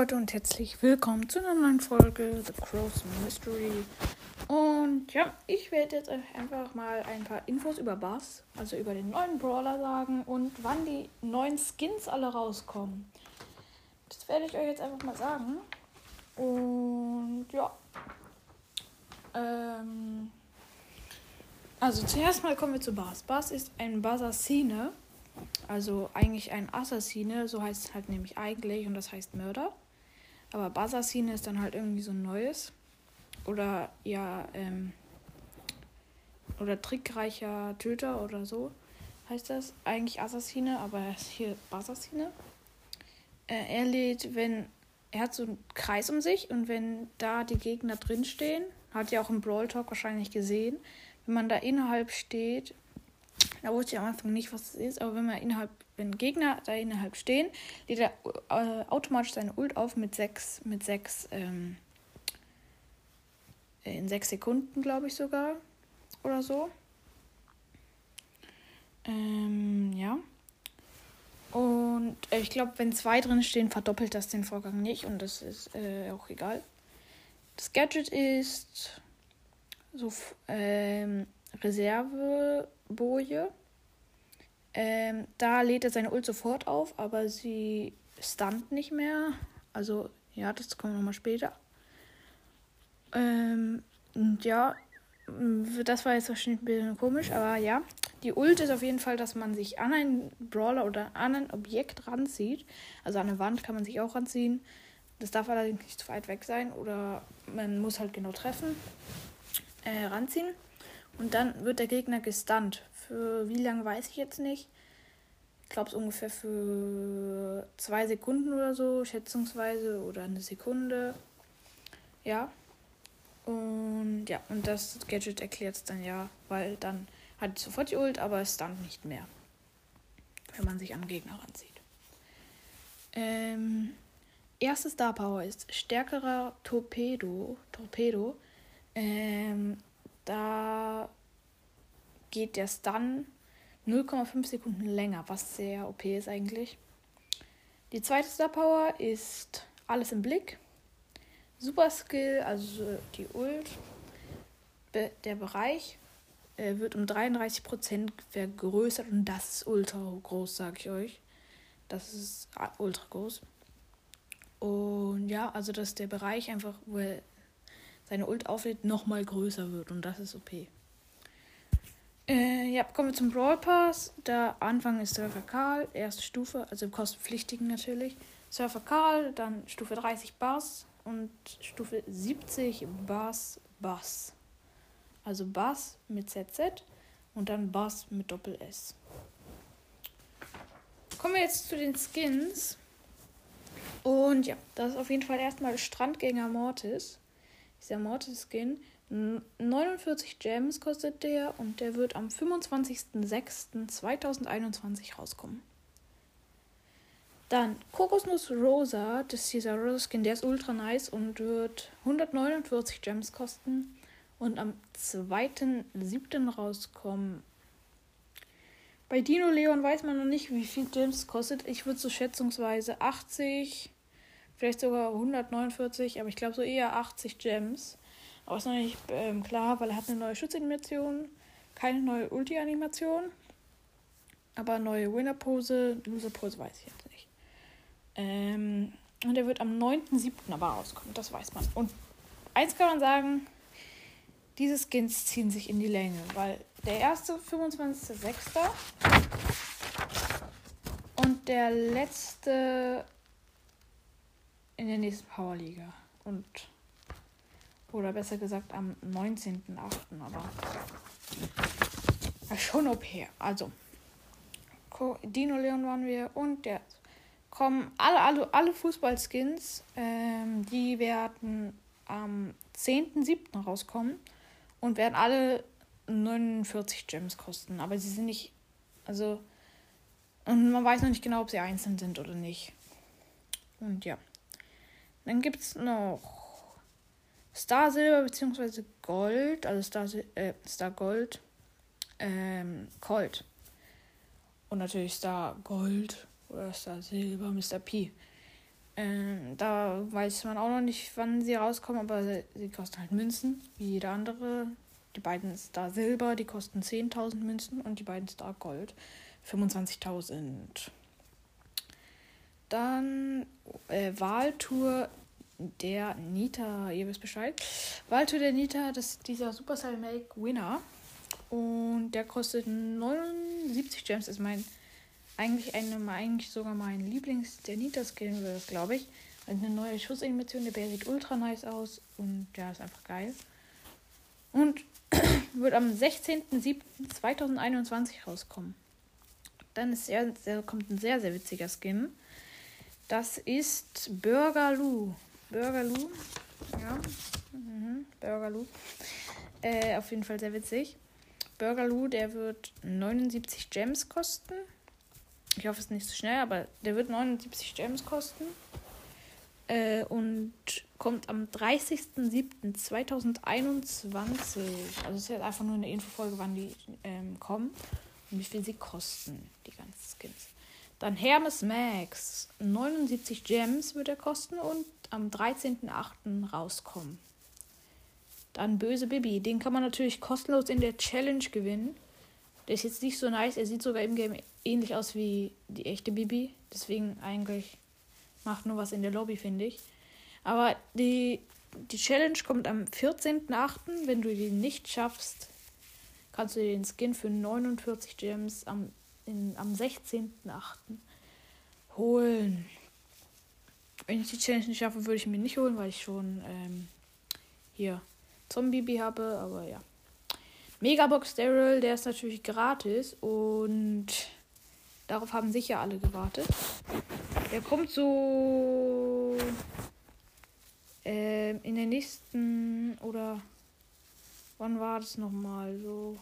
Leute und herzlich willkommen zu einer neuen Folge The Crows Mystery. Und ja, ich werde jetzt einfach mal ein paar Infos über Bass, also über den neuen Brawler sagen und wann die neuen Skins alle rauskommen. Das werde ich euch jetzt einfach mal sagen. Und ja. Ähm, also zuerst mal kommen wir zu Bass. Bass ist ein Bassassine. Also eigentlich ein Assassine, so heißt es halt nämlich eigentlich und das heißt Mörder. Aber Bassassine ist dann halt irgendwie so ein neues. Oder ja, ähm, oder trickreicher Töter oder so heißt das. Eigentlich Assassine, aber hier Bassassine. Äh, er lädt, wenn er hat so einen Kreis um sich und wenn da die Gegner drinstehen, hat ja auch im Brawl Talk wahrscheinlich gesehen, wenn man da innerhalb steht, da wusste ich am Anfang nicht, was es ist, aber wenn man innerhalb, wenn Gegner da innerhalb stehen, lädt er äh, automatisch seine Ult auf mit sechs, mit sechs, ähm, in sechs Sekunden, glaube ich sogar. Oder so. Ähm, ja. Und äh, ich glaube, wenn zwei drin stehen, verdoppelt das den Vorgang nicht und das ist äh, auch egal. Das Gadget ist so ähm, Reserveboje. Ähm, da lädt er seine Ult sofort auf, aber sie stunt nicht mehr. Also, ja, das kommt nochmal später. Ähm, ja, das war jetzt wahrscheinlich ein bisschen komisch, aber ja. Die Ult ist auf jeden Fall, dass man sich an einen Brawler oder an ein Objekt ranzieht. Also an eine Wand kann man sich auch ranziehen. Das darf allerdings nicht zu weit weg sein oder man muss halt genau treffen. Äh, ranziehen. Und dann wird der Gegner gestunt. Für wie lange weiß ich jetzt nicht. Ich glaube es ungefähr für zwei Sekunden oder so, schätzungsweise, oder eine Sekunde. Ja. Und ja, und das Gadget erklärt es dann ja, weil dann hat sofort die Ult, aber es stunt nicht mehr. Wenn man sich an Gegner ranzieht. Ähm, erste Star Power ist stärkerer Torpedo. Torpedo. Ähm, da geht der Stun 0,5 Sekunden länger, was sehr OP ist eigentlich. Die zweite Star Power ist alles im Blick. Super Skill, also die Ult, der Bereich äh, wird um 33% vergrößert und das ist ultra groß, sag ich euch. Das ist ultra groß. Und ja, also dass der Bereich einfach, wo er seine Ult auflädt, nochmal größer wird. Und das ist OP. Äh, ja, kommen wir zum Brawl Pass. Der Anfang ist Surfer Karl, erste Stufe, also kostenpflichtigen natürlich. Surfer Karl, dann Stufe 30 Bass und Stufe 70 Bass Bass. Also Bass mit ZZ und dann Bass mit Doppel S. Kommen wir jetzt zu den Skins. Und ja, das ist auf jeden Fall erstmal Strandgänger Mortis dieser Mortis-Skin. 49 Gems kostet der und der wird am 25.06.2021 rauskommen. Dann Kokosnuss Rosa, das ist dieser Rosa Skin, der ist ultra nice und wird 149 Gems kosten und am 2.07. rauskommen. Bei Dino Leon weiß man noch nicht, wie viel Gems kostet. Ich würde so schätzungsweise 80 Vielleicht sogar 149, aber ich glaube so eher 80 Gems. Aber ist noch nicht ähm, klar, weil er hat eine neue Schutzanimation, keine neue Ulti-Animation. Aber neue Winner-Pose, Loser-Pose weiß ich jetzt nicht. Ähm, und er wird am 9.7. aber rauskommen, das weiß man. Und eins kann man sagen, diese Skins ziehen sich in die Länge, weil der erste 25.06. und der letzte in der nächsten Powerliga. Und. Oder besser gesagt am 19.08. Aber. Schon OP. Also. Dino Leon waren wir und der. Kommen alle, alle, alle Fußballskins. Ähm, die werden am 10.07. rauskommen. Und werden alle 49 Gems kosten. Aber sie sind nicht. Also. Und man weiß noch nicht genau, ob sie einzeln sind oder nicht. Und ja. Dann gibt es noch Star Silber bzw. Gold, also Star, äh, Star Gold, ähm, Colt. Und natürlich Star Gold oder Star Silber, Mr. P. Ähm, da weiß man auch noch nicht, wann sie rauskommen, aber sie, kosten halt Münzen, wie jeder andere. Die beiden Star Silber, die kosten 10.000 Münzen und die beiden Star Gold 25.000. Dann äh, Wahltour der Nita, ihr wisst Bescheid. Wahltour der Nita, das ist dieser Supercell Make Winner. Und der kostet 79 Gems, ist mein eigentlich eine, eigentlich sogar mein Lieblings der Nita Skin glaube ich. Eine neue Schussanimation, der Bär sieht ultra nice aus und ja, ist einfach geil. Und wird am 16.07.2021 rauskommen. Dann ist sehr, kommt ein sehr, sehr witziger Skin. Das ist Burgerloo. Burgerloo. Ja. Mhm. Burgerloo. Äh, auf jeden Fall sehr witzig. Burgerloo, der wird 79 Gems kosten. Ich hoffe, es ist nicht so schnell, aber der wird 79 Gems kosten. Äh, und kommt am 30.07.2021. Also es ist jetzt einfach nur eine Infofolge, wann die ähm, kommen und wie viel sie kosten, die ganzen Skins. Dann Hermes Max. 79 Gems wird er kosten und am 13.08. rauskommen. Dann Böse Bibi. Den kann man natürlich kostenlos in der Challenge gewinnen. Der ist jetzt nicht so nice. Er sieht sogar im Game ähnlich aus wie die echte Bibi. Deswegen eigentlich macht nur was in der Lobby, finde ich. Aber die, die Challenge kommt am 14.08. Wenn du die nicht schaffst, kannst du den Skin für 49 Gems am, in, am 16.08. holen. Wenn ich die Challenge nicht schaffe, würde ich mir nicht holen, weil ich schon ähm, hier Zombie habe, aber ja. Megabox Daryl, der ist natürlich gratis und darauf haben sicher alle gewartet. Der kommt so äh, in der nächsten oder wann war das nochmal so?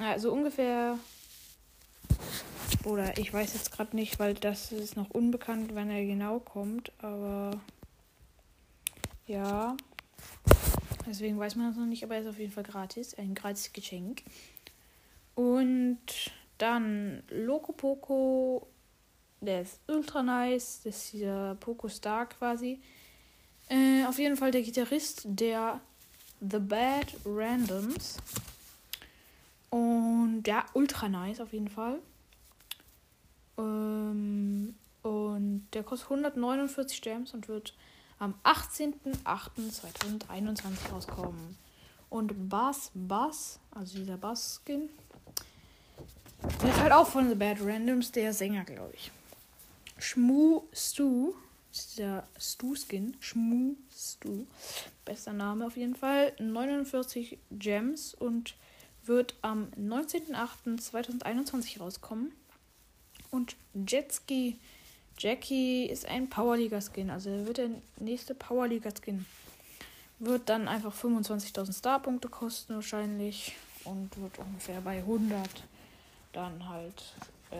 Also ungefähr oder ich weiß jetzt gerade nicht, weil das ist noch unbekannt, wann er genau kommt, aber ja. Deswegen weiß man das noch nicht, aber er ist auf jeden Fall gratis. Ein gratis Geschenk. Und dann Loco Poco. Der ist ultra nice. Das ist dieser Poco Star quasi. Äh, auf jeden Fall der Gitarrist der The Bad Randoms. Und ja, ultra nice auf jeden Fall. Ähm, und der kostet 149 Gems und wird am 18.08.2021 rauskommen. Und Bass Bass, also dieser Bass-Skin, der ist halt auch von The Bad Randoms, der Sänger, glaube ich. Schmu Stu, der Stu-Skin. Schmu Stu. Bester Name auf jeden Fall. 49 Gems und wird am 19.08.2021 rauskommen. Und Jetski Jackie ist ein Powerliga-Skin. Also wird der nächste Powerliga-Skin. Wird dann einfach 25.000 Starpunkte kosten wahrscheinlich. Und wird ungefähr bei 100 dann halt äh,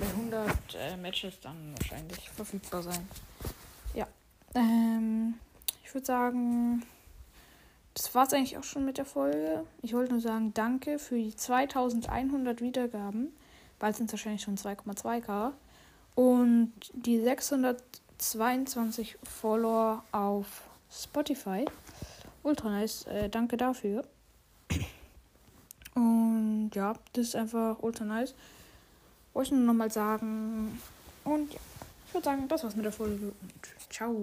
bei 100 äh, Matches dann wahrscheinlich verfügbar sein. Ja. Ähm, ich würde sagen, das war es eigentlich auch schon mit der Folge. Ich wollte nur sagen, danke für die 2100 Wiedergaben. Bald sind es wahrscheinlich schon 2,2k. Und die 622 Follower auf Spotify. Ultra nice. Äh, danke dafür. Und ja, das ist einfach ultra nice. Wollte ich nur nochmal sagen. Und ja, ich würde sagen, das war's mit der Folge. Und ciao.